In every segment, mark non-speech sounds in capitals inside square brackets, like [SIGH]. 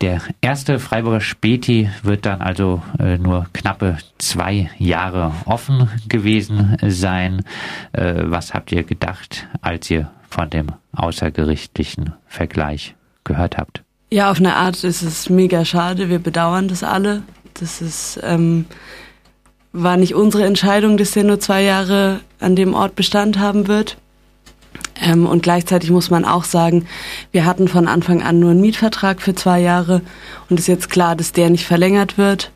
Der erste Freiburger Späti wird dann also äh, nur knappe zwei Jahre offen gewesen sein. Äh, was habt ihr gedacht, als ihr von dem außergerichtlichen Vergleich gehört habt? Ja, auf eine Art ist es mega schade. Wir bedauern das alle. Das ist, ähm, war nicht unsere Entscheidung, dass der nur zwei Jahre an dem Ort Bestand haben wird. Ähm, und gleichzeitig muss man auch sagen, wir hatten von Anfang an nur einen Mietvertrag für zwei Jahre und es ist jetzt klar, dass der nicht verlängert wird.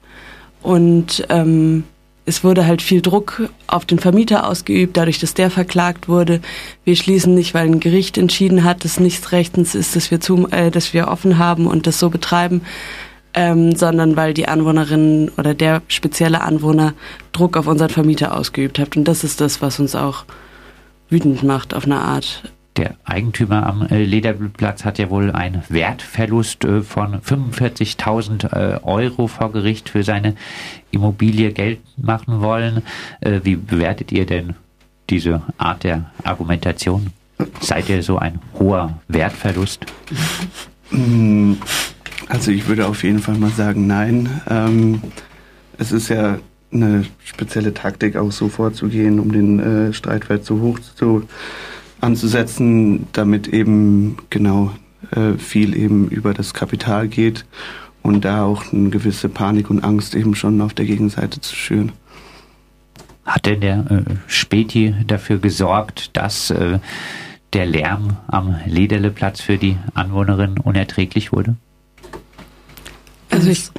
Und ähm, es wurde halt viel Druck auf den Vermieter ausgeübt, dadurch, dass der verklagt wurde. Wir schließen nicht, weil ein Gericht entschieden hat, dass nichts rechtens ist, dass wir, zu, äh, dass wir offen haben und das so betreiben, ähm, sondern weil die Anwohnerin oder der spezielle Anwohner Druck auf unseren Vermieter ausgeübt hat. Und das ist das, was uns auch wütend macht auf eine Art. Der Eigentümer am äh, Lederplatz hat ja wohl einen Wertverlust äh, von 45.000 äh, Euro vor Gericht für seine Immobilie Geld machen wollen. Wie bewertet ihr denn diese Art der Argumentation? Seid ihr so ein hoher Wertverlust? Mm, also ich würde auf jeden Fall mal sagen, nein. Ähm, es ist ja eine spezielle Taktik auch so vorzugehen, um den äh, Streitwert so hoch zu, anzusetzen, damit eben genau äh, viel eben über das Kapital geht und da auch eine gewisse Panik und Angst eben schon auf der Gegenseite zu schüren. Hat denn der äh, Späti dafür gesorgt, dass äh, der Lärm am Lederleplatz für die Anwohnerin unerträglich wurde? Also, ich,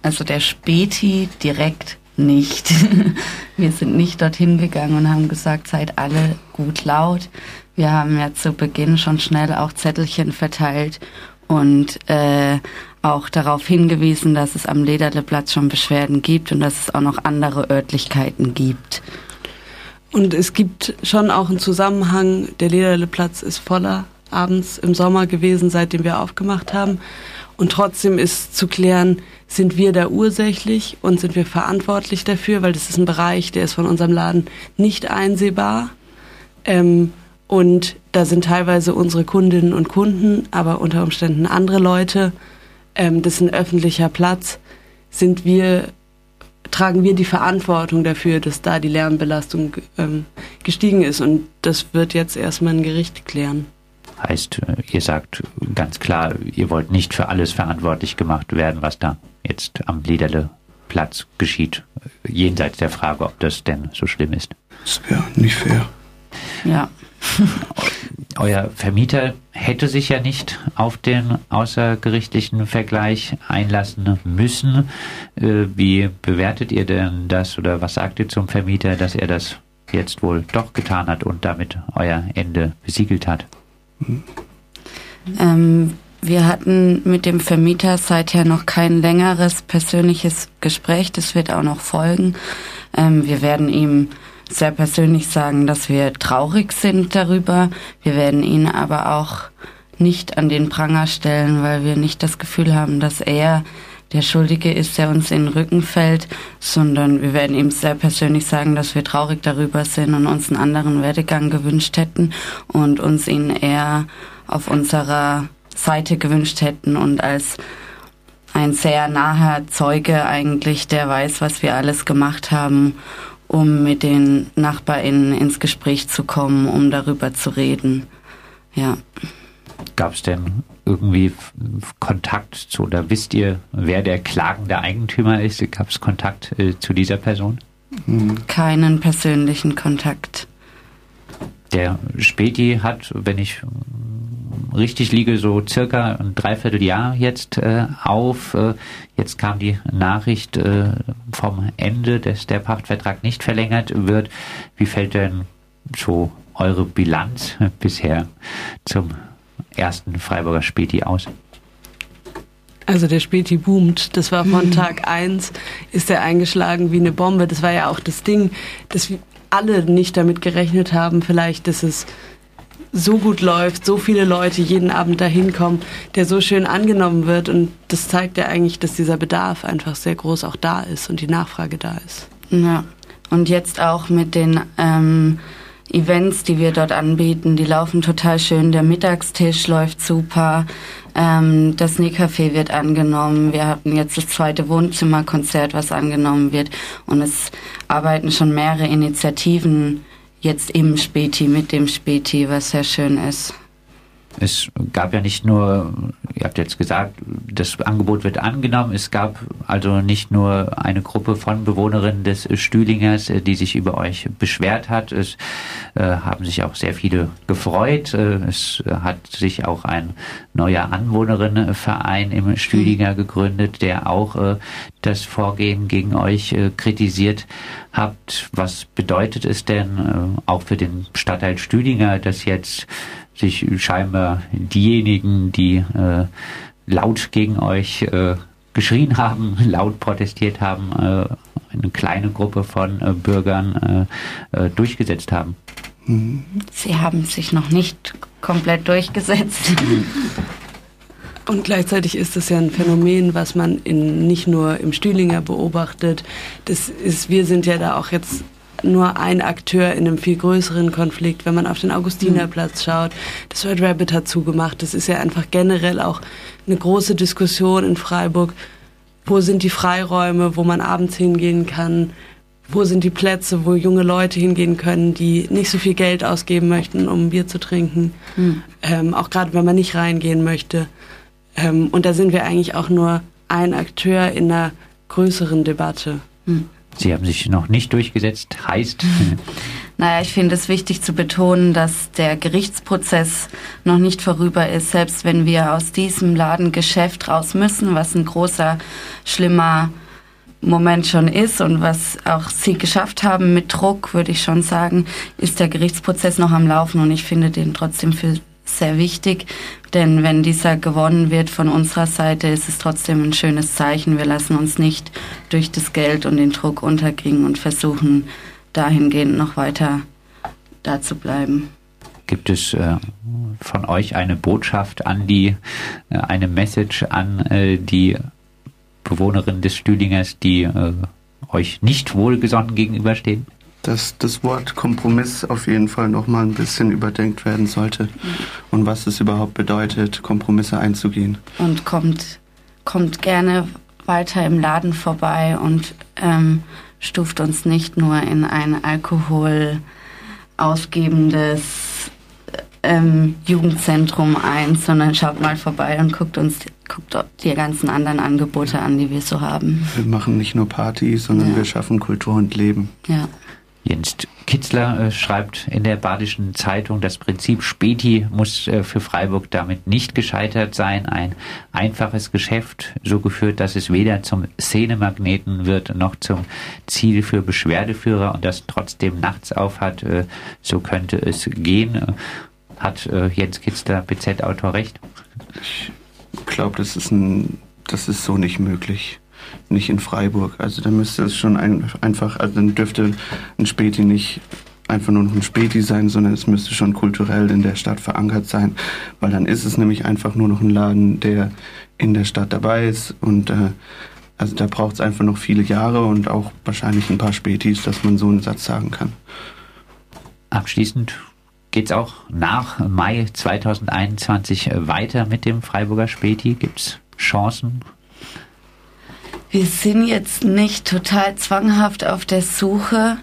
also der Späti direkt nicht. [LAUGHS] Wir sind nicht dorthin gegangen und haben gesagt, seid alle gut laut. Wir haben ja zu Beginn schon schnell auch Zettelchen verteilt und äh, auch darauf hingewiesen, dass es am Lederleplatz schon Beschwerden gibt und dass es auch noch andere Örtlichkeiten gibt. Und es gibt schon auch einen Zusammenhang. Der Lederleplatz ist voller abends im Sommer gewesen, seitdem wir aufgemacht haben. Und trotzdem ist zu klären, sind wir da ursächlich und sind wir verantwortlich dafür, weil das ist ein Bereich, der ist von unserem Laden nicht einsehbar. Ähm, und da sind teilweise unsere Kundinnen und Kunden, aber unter Umständen andere Leute. Ähm, das ist ein öffentlicher Platz. Sind wir, tragen wir die Verantwortung dafür, dass da die Lärmbelastung ähm, gestiegen ist. Und das wird jetzt erstmal ein Gericht klären. Heißt, äh, ihr sagt ganz klar, ihr wollt nicht für alles verantwortlich gemacht werden, was da jetzt am Liederle Platz geschieht, jenseits der Frage, ob das denn so schlimm ist. Das wäre nicht fair. Ja. [LAUGHS] Euer Vermieter hätte sich ja nicht auf den außergerichtlichen Vergleich einlassen müssen. Äh, wie bewertet ihr denn das oder was sagt ihr zum Vermieter, dass er das jetzt wohl doch getan hat und damit euer Ende besiegelt hat? Ähm, wir hatten mit dem Vermieter seither noch kein längeres persönliches Gespräch. Das wird auch noch folgen. Ähm, wir werden ihm sehr persönlich sagen, dass wir traurig sind darüber. Wir werden ihn aber auch nicht an den Pranger stellen, weil wir nicht das Gefühl haben, dass er der Schuldige ist, der uns in den Rücken fällt, sondern wir werden ihm sehr persönlich sagen, dass wir traurig darüber sind und uns einen anderen Werdegang gewünscht hätten und uns ihn eher auf unserer Seite gewünscht hätten und als ein sehr naher Zeuge eigentlich, der weiß, was wir alles gemacht haben, um mit den NachbarInnen ins Gespräch zu kommen, um darüber zu reden. Ja. Gab es denn irgendwie Kontakt zu, oder wisst ihr, wer der klagende Eigentümer ist? Gab es Kontakt äh, zu dieser Person? Keinen persönlichen Kontakt. Der Späti hat, wenn ich richtig liege, so circa ein Dreivierteljahr jetzt äh, auf. Äh, jetzt kam die Nachricht äh, vom Ende, dass der Pachtvertrag nicht verlängert wird. Wie fällt denn so eure Bilanz bisher zum ersten Freiburger Späti aus? Also der Späti boomt. Das war von Tag eins ist er eingeschlagen wie eine Bombe. Das war ja auch das Ding, dass wir alle nicht damit gerechnet haben, vielleicht, dass es so gut läuft, so viele Leute jeden Abend dahin kommen, der so schön angenommen wird. Und das zeigt ja eigentlich, dass dieser Bedarf einfach sehr groß auch da ist und die Nachfrage da ist. Ja, und jetzt auch mit den ähm, Events, die wir dort anbieten, die laufen total schön. Der Mittagstisch läuft super. Ähm, das Nähcafé wird angenommen. Wir hatten jetzt das zweite Wohnzimmerkonzert, was angenommen wird. Und es arbeiten schon mehrere Initiativen jetzt im Späti, mit dem Späti, was sehr schön ist. Es gab ja nicht nur, ihr habt jetzt gesagt, das Angebot wird angenommen. Es gab also nicht nur eine Gruppe von Bewohnerinnen des Stühlingers, äh, die sich über euch beschwert hat. Es äh, haben sich auch sehr viele gefreut. Äh, es hat sich auch ein neuer Anwohnerinnenverein im Stühlinger gegründet, der auch äh, das Vorgehen gegen euch äh, kritisiert habt. Was bedeutet es denn äh, auch für den Stadtteil Stühlinger, dass jetzt sich scheinbar diejenigen, die äh, laut gegen euch äh, geschrien haben, [LAUGHS] laut protestiert haben, äh, eine kleine Gruppe von äh, Bürgern äh, äh, durchgesetzt haben. Sie haben sich noch nicht komplett durchgesetzt. [LAUGHS] Und gleichzeitig ist das ja ein Phänomen, was man in, nicht nur im Stühlinger beobachtet. Das ist, wir sind ja da auch jetzt nur ein Akteur in einem viel größeren Konflikt. Wenn man auf den Augustinerplatz schaut, das Red Rabbit hat zugemacht. Das ist ja einfach generell auch eine große Diskussion in Freiburg. Wo sind die Freiräume, wo man abends hingehen kann? Wo sind die Plätze, wo junge Leute hingehen können, die nicht so viel Geld ausgeben möchten, um Bier zu trinken? Mhm. Ähm, auch gerade wenn man nicht reingehen möchte. Ähm, und da sind wir eigentlich auch nur ein Akteur in einer größeren Debatte. Mhm. Sie haben sich noch nicht durchgesetzt, heißt. [LAUGHS] Naja, ich finde es wichtig zu betonen, dass der Gerichtsprozess noch nicht vorüber ist, selbst wenn wir aus diesem Ladengeschäft raus müssen, was ein großer, schlimmer Moment schon ist und was auch Sie geschafft haben mit Druck, würde ich schon sagen, ist der Gerichtsprozess noch am Laufen und ich finde den trotzdem für sehr wichtig, denn wenn dieser gewonnen wird von unserer Seite, ist es trotzdem ein schönes Zeichen. Wir lassen uns nicht durch das Geld und den Druck unterkriegen und versuchen dahingehend noch weiter da zu bleiben. Gibt es äh, von euch eine Botschaft an die, äh, eine Message an äh, die Bewohnerinnen des Stühlingers, die äh, euch nicht wohlgesonnen gegenüberstehen? Dass das Wort Kompromiss auf jeden Fall nochmal ein bisschen überdenkt werden sollte und was es überhaupt bedeutet, Kompromisse einzugehen. Und kommt, kommt gerne weiter im Laden vorbei und ähm, stuft uns nicht nur in ein Alkohol ausgebendes ähm, Jugendzentrum ein, sondern schaut mal vorbei und guckt uns guckt die ganzen anderen Angebote an, die wir so haben. Wir machen nicht nur Party, sondern ja. wir schaffen Kultur und Leben. Ja. Jens Kitzler äh, schreibt in der Badischen Zeitung, das Prinzip Späti muss äh, für Freiburg damit nicht gescheitert sein. Ein einfaches Geschäft, so geführt, dass es weder zum Szenemagneten wird noch zum Ziel für Beschwerdeführer und das trotzdem nachts aufhat. Äh, so könnte es gehen. Hat äh, Jens Kitzler, BZ-Autor, recht? Ich glaube, das ist ein, das ist so nicht möglich nicht in Freiburg. Also da müsste es schon ein, einfach, also dann dürfte ein Späti nicht einfach nur noch ein Späti sein, sondern es müsste schon kulturell in der Stadt verankert sein, weil dann ist es nämlich einfach nur noch ein Laden, der in der Stadt dabei ist und äh, also da braucht es einfach noch viele Jahre und auch wahrscheinlich ein paar Spätis, dass man so einen Satz sagen kann. Abschließend geht es auch nach Mai 2021 weiter mit dem Freiburger Späti? Gibt es Chancen wir sind jetzt nicht total zwanghaft auf der Suche.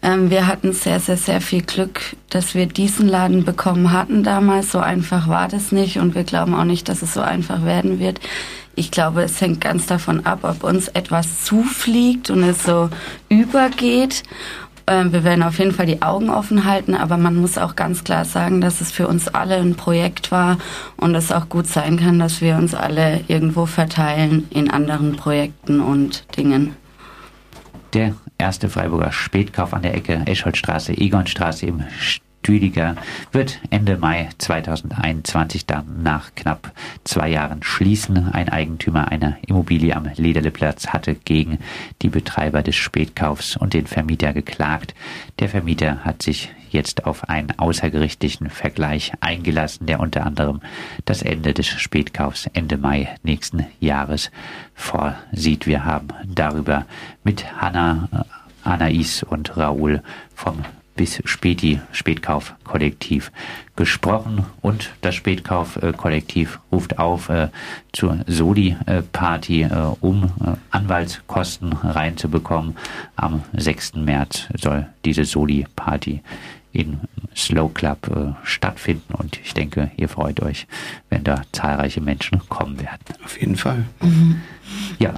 Ähm, wir hatten sehr, sehr, sehr viel Glück, dass wir diesen Laden bekommen hatten damals. So einfach war das nicht und wir glauben auch nicht, dass es so einfach werden wird. Ich glaube, es hängt ganz davon ab, ob uns etwas zufliegt und es so übergeht wir werden auf jeden Fall die Augen offen halten, aber man muss auch ganz klar sagen, dass es für uns alle ein Projekt war und es auch gut sein kann, dass wir uns alle irgendwo verteilen in anderen Projekten und Dingen. Der erste Freiburger Spätkauf an der Ecke Escholtstraße, Egonstraße im Stüdiger wird Ende Mai 2021 dann nach knapp zwei Jahren schließen. Ein Eigentümer einer Immobilie am Lederleplatz hatte gegen die Betreiber des Spätkaufs und den Vermieter geklagt. Der Vermieter hat sich jetzt auf einen außergerichtlichen Vergleich eingelassen, der unter anderem das Ende des Spätkaufs Ende Mai nächsten Jahres vorsieht. Wir haben darüber mit Hanna, Anais und Raoul vom bis Späti Spätkauf-Kollektiv gesprochen und das Spätkauf-Kollektiv ruft auf äh, zur Soli-Party, äh, um äh, Anwaltskosten reinzubekommen. Am 6. März soll diese Soli-Party in Slow Club äh, stattfinden und ich denke, ihr freut euch, wenn da zahlreiche Menschen kommen werden. Auf jeden Fall. Mhm. Ja,